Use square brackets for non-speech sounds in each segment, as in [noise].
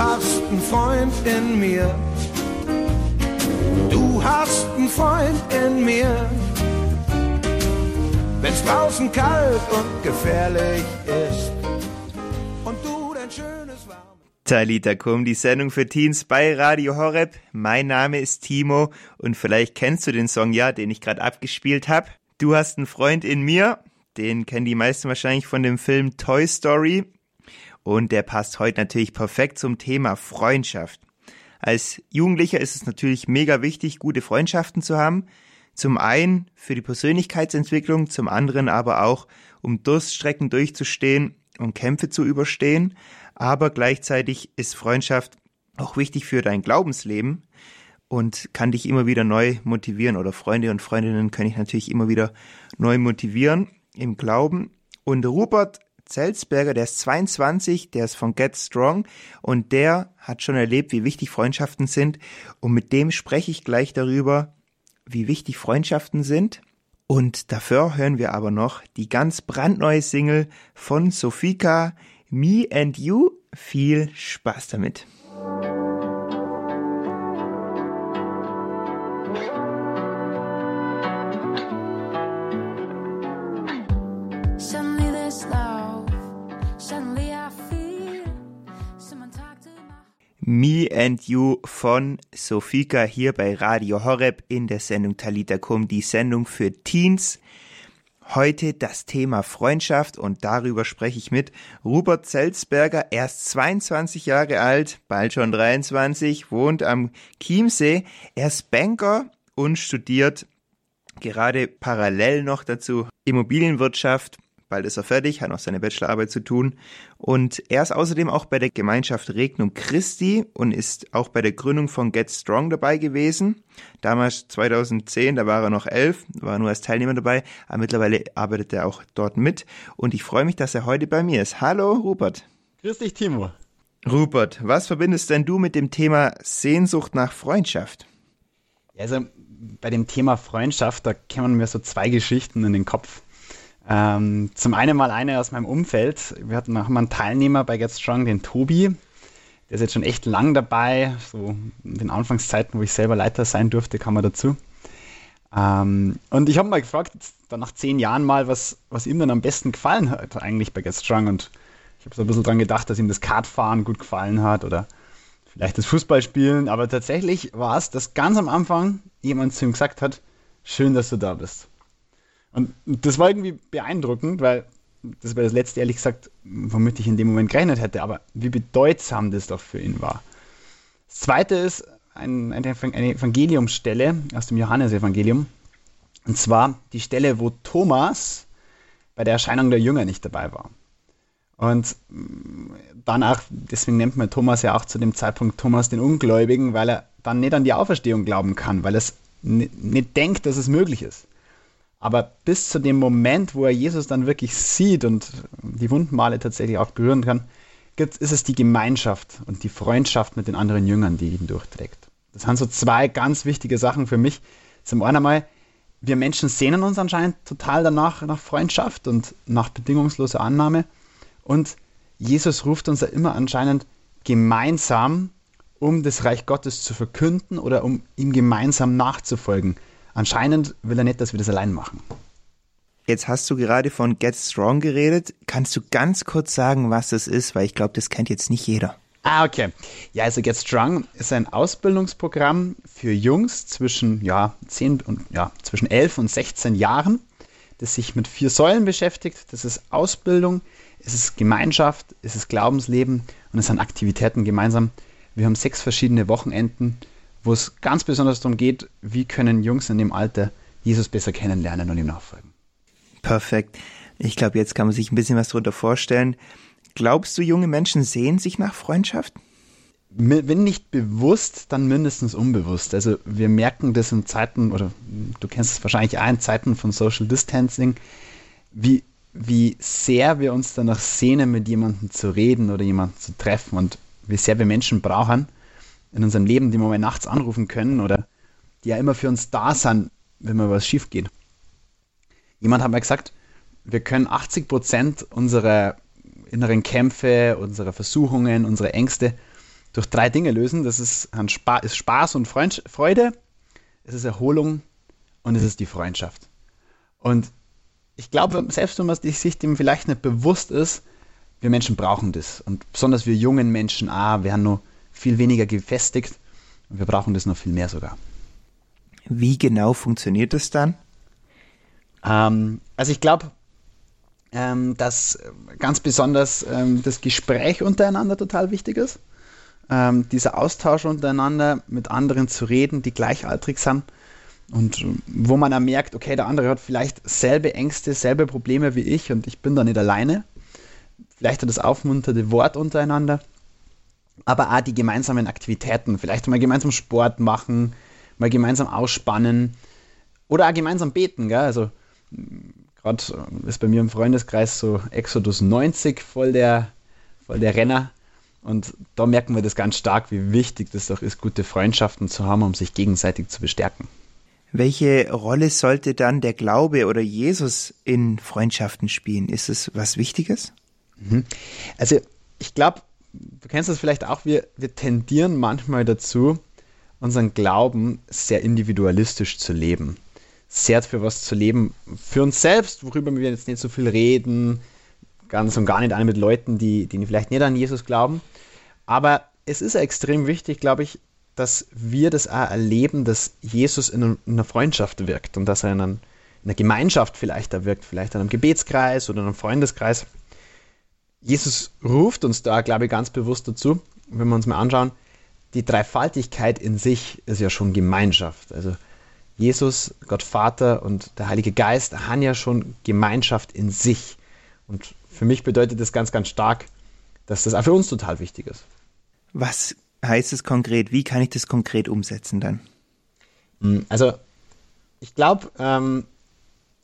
hast einen Freund in mir. Du hast einen Freund in mir. Wenn's draußen kalt und gefährlich ist und du dein schönes warmes Talita Kum, die Sendung für Teens bei Radio Horeb. Mein Name ist Timo und vielleicht kennst du den Song ja, den ich gerade abgespielt habe. Du hast einen Freund in mir, den kennen die meisten wahrscheinlich von dem Film Toy Story und der passt heute natürlich perfekt zum Thema Freundschaft. Als Jugendlicher ist es natürlich mega wichtig, gute Freundschaften zu haben. Zum einen für die Persönlichkeitsentwicklung, zum anderen aber auch, um Durststrecken durchzustehen und Kämpfe zu überstehen. Aber gleichzeitig ist Freundschaft auch wichtig für dein Glaubensleben und kann dich immer wieder neu motivieren oder Freunde und Freundinnen können dich natürlich immer wieder neu motivieren im Glauben. Und Rupert Zelsberger, der ist 22, der ist von Get Strong und der hat schon erlebt, wie wichtig Freundschaften sind. Und mit dem spreche ich gleich darüber, wie wichtig Freundschaften sind. Und dafür hören wir aber noch die ganz brandneue Single von Sofika, Me and You. Viel Spaß damit. Me and You von Sofika hier bei Radio Horeb in der Sendung Talita Kum, die Sendung für Teens. Heute das Thema Freundschaft und darüber spreche ich mit Rupert Zelzberger. Er ist 22 Jahre alt, bald schon 23, wohnt am Chiemsee. Er ist Banker und studiert gerade parallel noch dazu Immobilienwirtschaft Bald ist er fertig, hat noch seine Bachelorarbeit zu tun. Und er ist außerdem auch bei der Gemeinschaft Regnum Christi und ist auch bei der Gründung von Get Strong dabei gewesen. Damals 2010, da war er noch elf, war nur als Teilnehmer dabei, aber mittlerweile arbeitet er auch dort mit. Und ich freue mich, dass er heute bei mir ist. Hallo, Rupert. Grüß dich, Timo. Rupert, was verbindest denn du mit dem Thema Sehnsucht nach Freundschaft? Also bei dem Thema Freundschaft, da kämen mir so zwei Geschichten in den Kopf. Ähm, zum einen mal eine aus meinem Umfeld. Wir hatten noch mal einen Teilnehmer bei Get Strong, den Tobi. Der ist jetzt schon echt lang dabei, so in den Anfangszeiten, wo ich selber Leiter sein durfte, kam er dazu. Ähm, und ich habe mal gefragt, dann nach zehn Jahren mal, was, was ihm dann am besten gefallen hat eigentlich bei Get Strong. Und ich habe so ein bisschen dran gedacht, dass ihm das Kartfahren gut gefallen hat oder vielleicht das Fußballspielen. Aber tatsächlich war es, dass ganz am Anfang jemand zu ihm gesagt hat, schön, dass du da bist. Und das war irgendwie beeindruckend, weil das war das letzte, ehrlich gesagt, womit ich in dem Moment gerechnet hätte, aber wie bedeutsam das doch für ihn war. Das zweite ist ein, eine, Evangeliumsstelle aus dem Johannesevangelium. Und zwar die Stelle, wo Thomas bei der Erscheinung der Jünger nicht dabei war. Und danach, deswegen nennt man Thomas ja auch zu dem Zeitpunkt Thomas den Ungläubigen, weil er dann nicht an die Auferstehung glauben kann, weil er nicht denkt, dass es möglich ist. Aber bis zu dem Moment, wo er Jesus dann wirklich sieht und die Wundmale tatsächlich auch berühren kann, ist es die Gemeinschaft und die Freundschaft mit den anderen Jüngern, die ihn durchträgt. Das sind so zwei ganz wichtige Sachen für mich. Zum einen einmal, wir Menschen sehnen uns anscheinend total danach, nach Freundschaft und nach bedingungsloser Annahme. Und Jesus ruft uns ja immer anscheinend gemeinsam, um das Reich Gottes zu verkünden oder um ihm gemeinsam nachzufolgen. Anscheinend will er nicht, dass wir das allein machen. Jetzt hast du gerade von Get Strong geredet. Kannst du ganz kurz sagen, was das ist? Weil ich glaube, das kennt jetzt nicht jeder. Ah, okay. Ja, also Get Strong ist ein Ausbildungsprogramm für Jungs zwischen, ja, 10 und, ja, zwischen 11 und 16 Jahren, das sich mit vier Säulen beschäftigt. Das ist Ausbildung, es ist Gemeinschaft, es ist Glaubensleben und es sind Aktivitäten gemeinsam. Wir haben sechs verschiedene Wochenenden wo es ganz besonders darum geht, wie können Jungs in dem Alter Jesus besser kennenlernen und ihm nachfolgen. Perfekt. Ich glaube, jetzt kann man sich ein bisschen was darunter vorstellen. Glaubst du, junge Menschen sehen sich nach Freundschaft? Wenn nicht bewusst, dann mindestens unbewusst. Also wir merken das in Zeiten, oder du kennst es wahrscheinlich auch in Zeiten von Social Distancing, wie, wie sehr wir uns danach sehnen, mit jemandem zu reden oder jemanden zu treffen und wie sehr wir Menschen brauchen, in unserem Leben, die wir mal nachts anrufen können oder die ja immer für uns da sind, wenn mal was schief geht. Jemand hat mal gesagt, wir können 80 Prozent unserer inneren Kämpfe, unserer Versuchungen, unserer Ängste durch drei Dinge lösen. Das ist, ist Spaß und Freund, Freude, es ist Erholung und es ist die Freundschaft. Und ich glaube, selbst wenn man sich dem vielleicht nicht bewusst ist, wir Menschen brauchen das. Und besonders wir jungen Menschen, ah, wir haben noch viel weniger gefestigt und wir brauchen das noch viel mehr sogar. Wie genau funktioniert das dann? Ähm, also ich glaube, ähm, dass ganz besonders ähm, das Gespräch untereinander total wichtig ist. Ähm, dieser Austausch untereinander, mit anderen zu reden, die gleichaltrig sind. Und wo man dann merkt, okay, der andere hat vielleicht selbe Ängste, selbe Probleme wie ich und ich bin da nicht alleine. Vielleicht das aufmunternde Wort untereinander, aber auch die gemeinsamen Aktivitäten. Vielleicht mal gemeinsam Sport machen, mal gemeinsam ausspannen oder auch gemeinsam beten. Gell? Also gerade ist bei mir im Freundeskreis so Exodus 90 voll der, voll der Renner. Und da merken wir das ganz stark, wie wichtig das doch ist, gute Freundschaften zu haben, um sich gegenseitig zu bestärken. Welche Rolle sollte dann der Glaube oder Jesus in Freundschaften spielen? Ist es was Wichtiges? Mhm. Also ich glaube, du kennst das vielleicht auch, wir, wir tendieren manchmal dazu, unseren Glauben sehr individualistisch zu leben. Sehr für was zu leben, für uns selbst, worüber wir jetzt nicht so viel reden, ganz und gar nicht an mit Leuten, die, die vielleicht nicht an Jesus glauben. Aber es ist extrem wichtig, glaube ich, dass wir das auch erleben, dass Jesus in einer Freundschaft wirkt und dass er in, einer Gemeinschaft vielleicht da wirkt, vielleicht in einem Gebetskreis oder in einem Freundeskreis. Jesus ruft uns da, glaube ich, ganz bewusst dazu, wenn wir uns mal anschauen, die Dreifaltigkeit in sich ist ja schon Gemeinschaft. Also Jesus, Gott Vater und der Heilige Geist haben ja schon Gemeinschaft in sich. Und für mich bedeutet das ganz, ganz stark, dass das auch für uns total wichtig ist. Was heißt es konkret? Wie kann ich das konkret umsetzen dann? Also, ich glaube, ähm,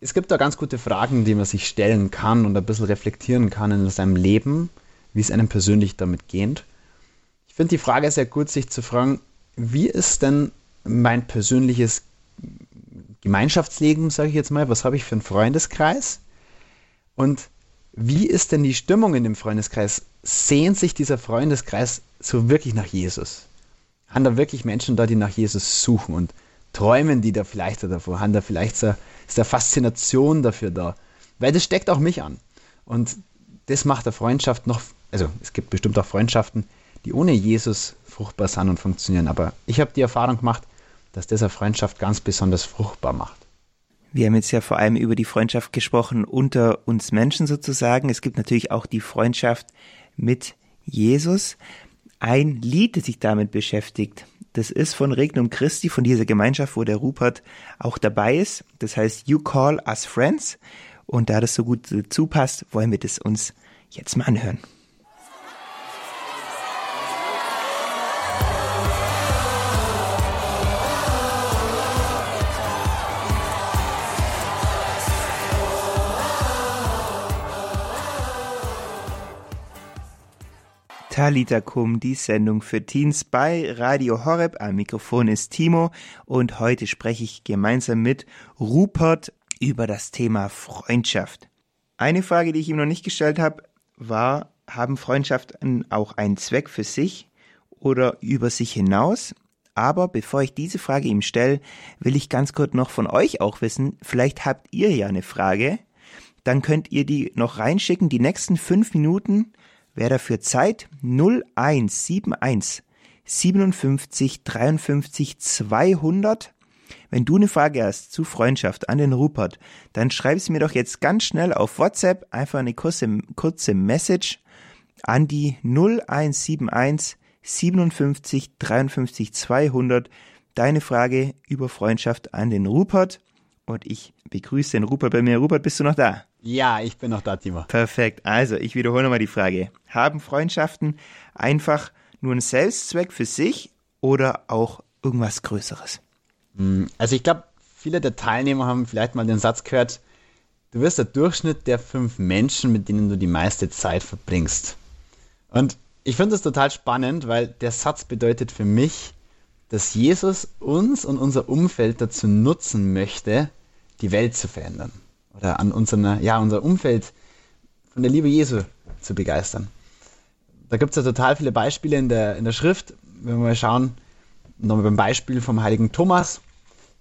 es gibt da ganz gute Fragen, die man sich stellen kann und ein bisschen reflektieren kann in seinem Leben, wie es einem persönlich damit geht. Ich finde die Frage sehr gut, sich zu fragen, wie ist denn mein persönliches Gemeinschaftsleben, sage ich jetzt mal, was habe ich für einen Freundeskreis? Und wie ist denn die Stimmung in dem Freundeskreis? Sehnt sich dieser Freundeskreis so wirklich nach Jesus? Haben da wirklich Menschen da, die nach Jesus suchen und träumen die da vielleicht davor? Haben da vielleicht so, ist da Faszination dafür da? Weil das steckt auch mich an. Und das macht der Freundschaft noch, also es gibt bestimmt auch Freundschaften, die ohne Jesus fruchtbar sind und funktionieren. Aber ich habe die Erfahrung gemacht, dass das eine Freundschaft ganz besonders fruchtbar macht. Wir haben jetzt ja vor allem über die Freundschaft gesprochen unter uns Menschen sozusagen. Es gibt natürlich auch die Freundschaft mit Jesus ein Lied, das sich damit beschäftigt. Das ist von Regnum Christi, von dieser Gemeinschaft, wo der Rupert auch dabei ist. Das heißt You Call Us Friends. Und da das so gut dazu passt, wollen wir das uns jetzt mal anhören. Talita Kum, die Sendung für Teens bei Radio Horeb. Am Mikrofon ist Timo und heute spreche ich gemeinsam mit Rupert über das Thema Freundschaft. Eine Frage, die ich ihm noch nicht gestellt habe, war, haben Freundschaften auch einen Zweck für sich oder über sich hinaus? Aber bevor ich diese Frage ihm stelle, will ich ganz kurz noch von euch auch wissen, vielleicht habt ihr ja eine Frage, dann könnt ihr die noch reinschicken, die nächsten fünf Minuten Wer dafür Zeit 0171 57 53 200. Wenn du eine Frage hast zu Freundschaft an den Rupert, dann schreib es mir doch jetzt ganz schnell auf WhatsApp einfach eine kurze, kurze Message an die 0171 57 53 200. Deine Frage über Freundschaft an den Rupert. Und ich begrüße den Rupert bei mir. Rupert, bist du noch da? Ja, ich bin noch da, Timo. Perfekt. Also, ich wiederhole nochmal die Frage. Haben Freundschaften einfach nur einen Selbstzweck für sich oder auch irgendwas Größeres? Hm, also, ich glaube, viele der Teilnehmer haben vielleicht mal den Satz gehört, du wirst der Durchschnitt der fünf Menschen, mit denen du die meiste Zeit verbringst. Und ich finde das total spannend, weil der Satz bedeutet für mich, dass Jesus uns und unser Umfeld dazu nutzen möchte, die Welt zu verändern oder an unseren, ja, unser Umfeld von der Liebe Jesu zu begeistern. da gibt es ja total viele Beispiele in der, in der Schrift. Wenn wir mal schauen, nochmal beim Beispiel vom heiligen Thomas,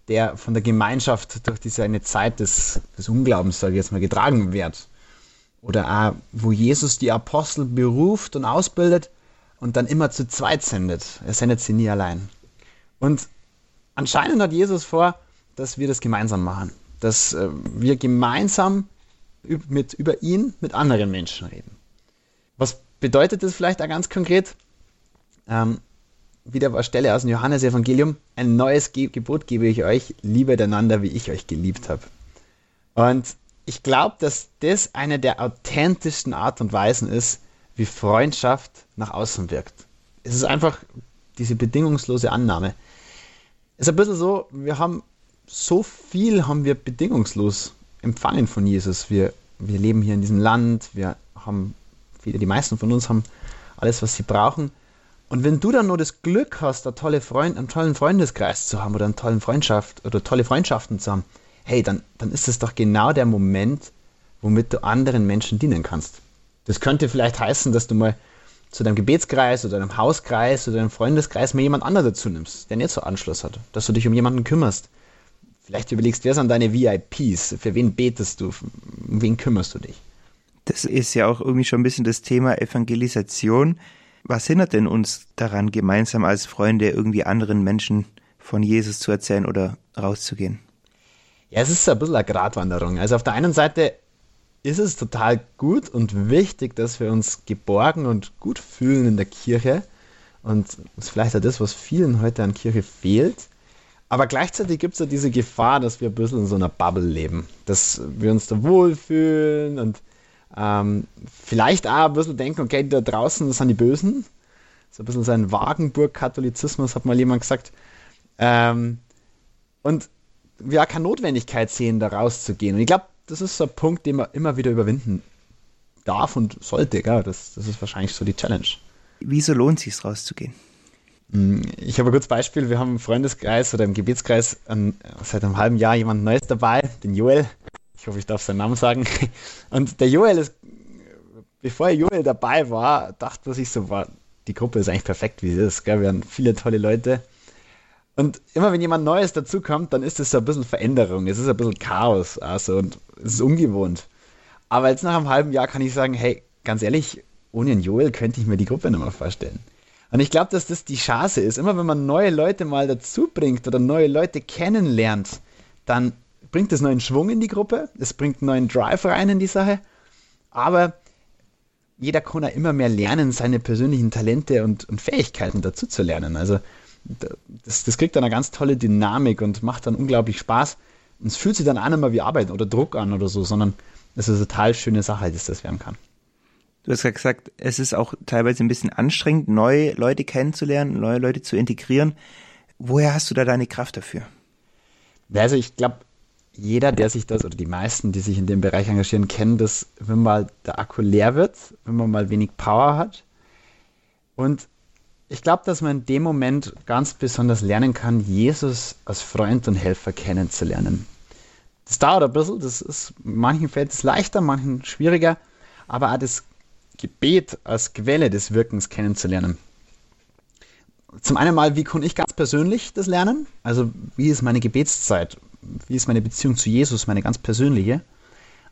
der von der Gemeinschaft durch diese eine Zeit des, des Unglaubens, sage ich jetzt mal, getragen wird. Oder auch, wo Jesus die Apostel beruft und ausbildet und dann immer zu zweit sendet. Er sendet sie nie allein. Und anscheinend hat Jesus vor, dass wir das gemeinsam machen. Dass äh, wir gemeinsam mit, über ihn mit anderen Menschen reden. Was bedeutet das vielleicht auch ganz konkret? Ähm, wieder eine Stelle aus dem Johannesevangelium. Ein neues Ge Gebot gebe ich euch, liebet einander, wie ich euch geliebt habe. Und ich glaube, dass das eine der authentischsten Art und Weisen ist, wie Freundschaft nach außen wirkt. Es ist einfach diese bedingungslose Annahme. Es ist ein bisschen so, wir haben so viel haben wir bedingungslos empfangen von Jesus. Wir, wir leben hier in diesem Land, wir haben, viele, die meisten von uns haben alles, was sie brauchen. Und wenn du dann nur das Glück hast, einen, tolle Freund, einen tollen Freundeskreis zu haben oder eine tolle Freundschaft oder tolle Freundschaften zu haben, hey, dann, dann ist es doch genau der Moment, womit du anderen Menschen dienen kannst. Das könnte vielleicht heißen, dass du mal zu deinem Gebetskreis oder deinem Hauskreis oder deinem Freundeskreis mal jemand anderen dazu nimmst, der nicht so Anschluss hat, dass du dich um jemanden kümmerst. Vielleicht überlegst, wer sind deine VIPs, für wen betest du, um wen kümmerst du dich? Das ist ja auch irgendwie schon ein bisschen das Thema Evangelisation. Was hindert denn uns daran, gemeinsam als Freunde irgendwie anderen Menschen von Jesus zu erzählen oder rauszugehen? Ja, es ist ein bisschen eine Gratwanderung. Also auf der einen Seite ist es total gut und wichtig, dass wir uns geborgen und gut fühlen in der Kirche. Und das ist vielleicht auch das, was vielen heute an Kirche fehlt. Aber gleichzeitig gibt es ja diese Gefahr, dass wir ein bisschen in so einer Bubble leben. Dass wir uns da wohlfühlen und ähm, vielleicht auch ein bisschen denken, okay, da draußen sind die Bösen. So ein bisschen so ein Wagenburg-Katholizismus, hat mal jemand gesagt. Ähm, und wir auch keine Notwendigkeit sehen, da rauszugehen. Und ich glaube, das ist so ein Punkt, den man immer wieder überwinden darf und sollte. Gell? Das, das ist wahrscheinlich so die Challenge. Wieso lohnt es sich, rauszugehen? Hm, ich habe ein gutes Beispiel. Wir haben im Freundeskreis oder im Gebetskreis ein, seit einem halben Jahr jemand Neues dabei, den Joel. Ich hoffe, ich darf seinen Namen sagen. [laughs] Und der Joel ist, bevor Joel dabei war, dachte man sich so, war, die Gruppe ist eigentlich perfekt, wie sie ist. Gell? Wir haben viele tolle Leute. Und immer wenn jemand Neues dazukommt, dann ist es so ein bisschen Veränderung. Es ist ein bisschen Chaos. Also, und es ist ungewohnt. Aber jetzt nach einem halben Jahr kann ich sagen, hey, ganz ehrlich, ohne einen Joel könnte ich mir die Gruppe nicht mehr vorstellen. Und ich glaube, dass das die Chance ist. Immer wenn man neue Leute mal dazu bringt oder neue Leute kennenlernt, dann bringt es neuen Schwung in die Gruppe, es bringt neuen Drive rein in die Sache. Aber jeder kann ja immer mehr lernen, seine persönlichen Talente und, und Fähigkeiten dazu zu lernen. Also das, das kriegt dann eine ganz tolle Dynamik und macht dann unglaublich Spaß. Und es fühlt sich dann auch nicht mehr wie Arbeit oder Druck an oder so, sondern es ist eine total schöne Sache, dass das werden kann. Du hast ja gesagt, es ist auch teilweise ein bisschen anstrengend, neue Leute kennenzulernen, neue Leute zu integrieren. Woher hast du da deine Kraft dafür? Also ich glaube, jeder, der sich das, oder die meisten, die sich in dem Bereich engagieren, kennen das, wenn mal der Akku leer wird, wenn man mal wenig Power hat. Und ich glaube, dass man in dem Moment ganz besonders lernen kann, Jesus als Freund und Helfer kennenzulernen. Das dauert ein bisschen, das ist, manchen fällt es leichter, manchen schwieriger, aber auch das Gebet als Quelle des Wirkens kennenzulernen. Zum einen mal, wie kann ich ganz persönlich das lernen? Also, wie ist meine Gebetszeit? Wie ist meine Beziehung zu Jesus, meine ganz persönliche?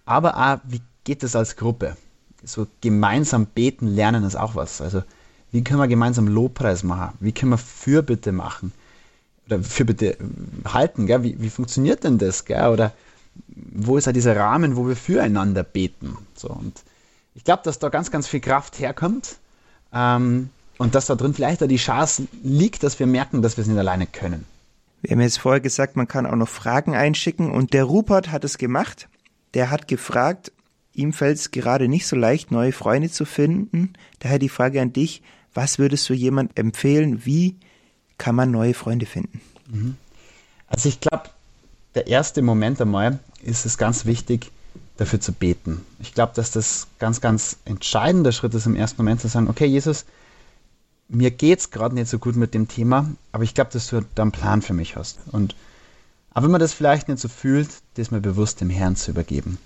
Aber auch, wie geht es als Gruppe? So gemeinsam beten, lernen ist auch was. Also, wie können wir gemeinsam Lobpreis machen? Wie können wir Fürbitte machen? Oder Fürbitte halten, gell? Wie, wie funktioniert denn das? Gell? Oder wo ist ja dieser Rahmen, wo wir füreinander beten? So, und ich glaube, dass da ganz, ganz viel Kraft herkommt ähm, und dass da drin vielleicht auch die Chance liegt, dass wir merken, dass wir es nicht alleine können. Wir haben jetzt vorher gesagt, man kann auch noch Fragen einschicken und der Rupert hat es gemacht. Der hat gefragt, ihm fällt es gerade nicht so leicht, neue Freunde zu finden. Daher die Frage an dich, was würdest du jemand empfehlen? Wie kann man neue Freunde finden? Mhm. Also ich glaube, der erste Moment einmal ist es ganz wichtig, dafür zu beten. Ich glaube, dass das ganz, ganz entscheidender Schritt ist, im ersten Moment zu sagen, okay, Jesus, mir geht es gerade nicht so gut mit dem Thema, aber ich glaube, dass du da einen Plan für mich hast. Und aber wenn man das vielleicht nicht so fühlt, das mal bewusst dem Herrn zu übergeben.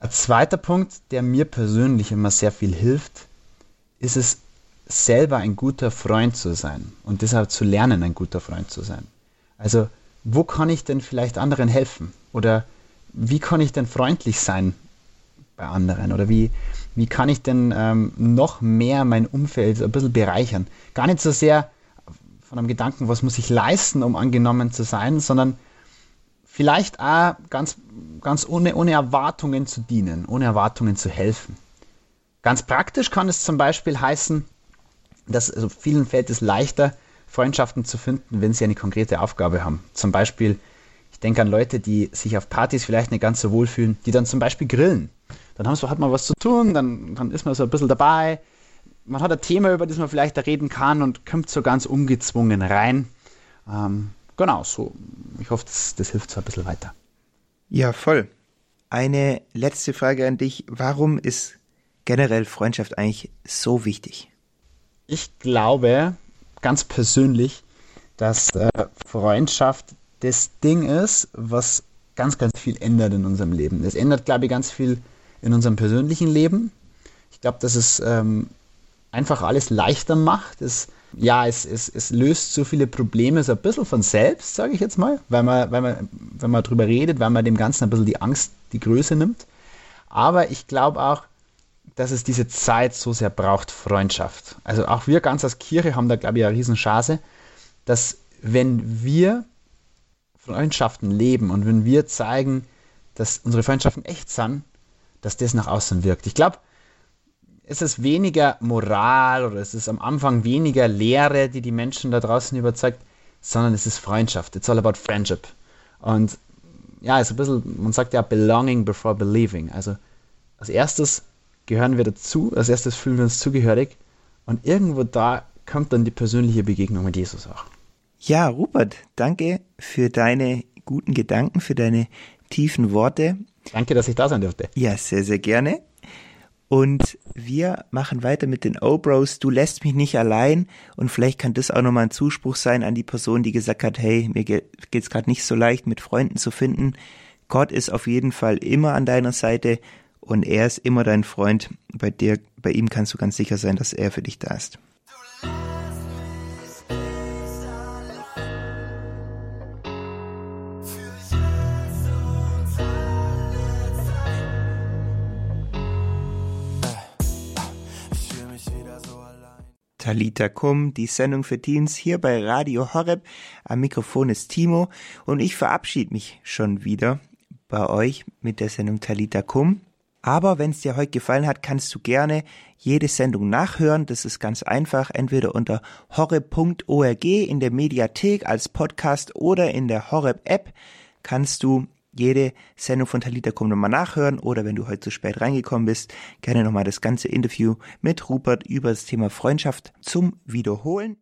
Ein zweiter Punkt, der mir persönlich immer sehr viel hilft, ist es selber ein guter Freund zu sein und deshalb zu lernen, ein guter Freund zu sein. Also, wo kann ich denn vielleicht anderen helfen? Oder wie kann ich denn freundlich sein bei anderen? Oder wie, wie kann ich denn ähm, noch mehr mein Umfeld ein bisschen bereichern? Gar nicht so sehr von einem Gedanken, was muss ich leisten, um angenommen zu sein, sondern vielleicht auch ganz, ganz ohne, ohne Erwartungen zu dienen, ohne Erwartungen zu helfen. Ganz praktisch kann es zum Beispiel heißen, dass also vielen fällt es leichter, Freundschaften zu finden, wenn sie eine konkrete Aufgabe haben. Zum Beispiel, ich denke an Leute, die sich auf Partys vielleicht nicht ganz so wohl fühlen, die dann zum Beispiel grillen. Dann haben, hat man was zu tun, dann, dann ist man so ein bisschen dabei. Man hat ein Thema, über das man vielleicht da reden kann und kommt so ganz ungezwungen rein. Ähm, genau, so. Ich hoffe, das, das hilft so ein bisschen weiter. Ja, voll. Eine letzte Frage an dich. Warum ist generell Freundschaft eigentlich so wichtig? ich glaube ganz persönlich, dass äh, Freundschaft das Ding ist, was ganz, ganz viel ändert in unserem Leben. Es ändert, glaube ich, ganz viel in unserem persönlichen Leben. Ich glaube, dass es ähm, einfach alles leichter macht. Es, ja, es, es, es löst so viele Probleme so ein bisschen von selbst, sage ich jetzt mal, weil man, weil man, wenn man drüber redet, weil man dem Ganzen ein bisschen die Angst, die Größe nimmt. Aber ich glaube auch, dass es diese Zeit so sehr braucht, Freundschaft. Also auch wir ganz als Kirche haben da, glaube ich, eine Riesenchance, dass wenn wir Freundschaften leben und wenn wir zeigen, dass unsere Freundschaften echt sind, dass das nach außen wirkt. Ich glaube, es ist weniger Moral oder es ist am Anfang weniger Lehre, die die Menschen da draußen überzeugt, sondern es ist Freundschaft. It's all about friendship. Und ja, es ist ein bisschen, man sagt ja belonging before believing. Also als erstes gehören wir dazu, als erstes fühlen wir uns zugehörig und irgendwo da kommt dann die persönliche Begegnung mit Jesus auch. Ja, Rupert, danke für deine guten Gedanken, für deine tiefen Worte. Danke, dass ich da sein durfte. Ja, sehr, sehr gerne. Und wir machen weiter mit den O-Bros. Du lässt mich nicht allein. Und vielleicht kann das auch nochmal ein Zuspruch sein an die Person, die gesagt hat, hey, mir geht's gerade nicht so leicht, mit Freunden zu finden. Gott ist auf jeden Fall immer an deiner Seite und er ist immer dein Freund. Bei dir, bei ihm kannst du ganz sicher sein, dass er für dich da ist. Talita Kum, die Sendung für Teens hier bei Radio Horeb. Am Mikrofon ist Timo und ich verabschiede mich schon wieder bei euch mit der Sendung Talita Kum. Aber wenn es dir heute gefallen hat, kannst du gerne jede Sendung nachhören. Das ist ganz einfach, entweder unter horreb.org in der Mediathek als Podcast oder in der Horreb-App kannst du jede Sendung von Talita Kum nochmal nachhören oder wenn du heute zu spät reingekommen bist, gerne nochmal das ganze Interview mit Rupert über das Thema Freundschaft zum Wiederholen.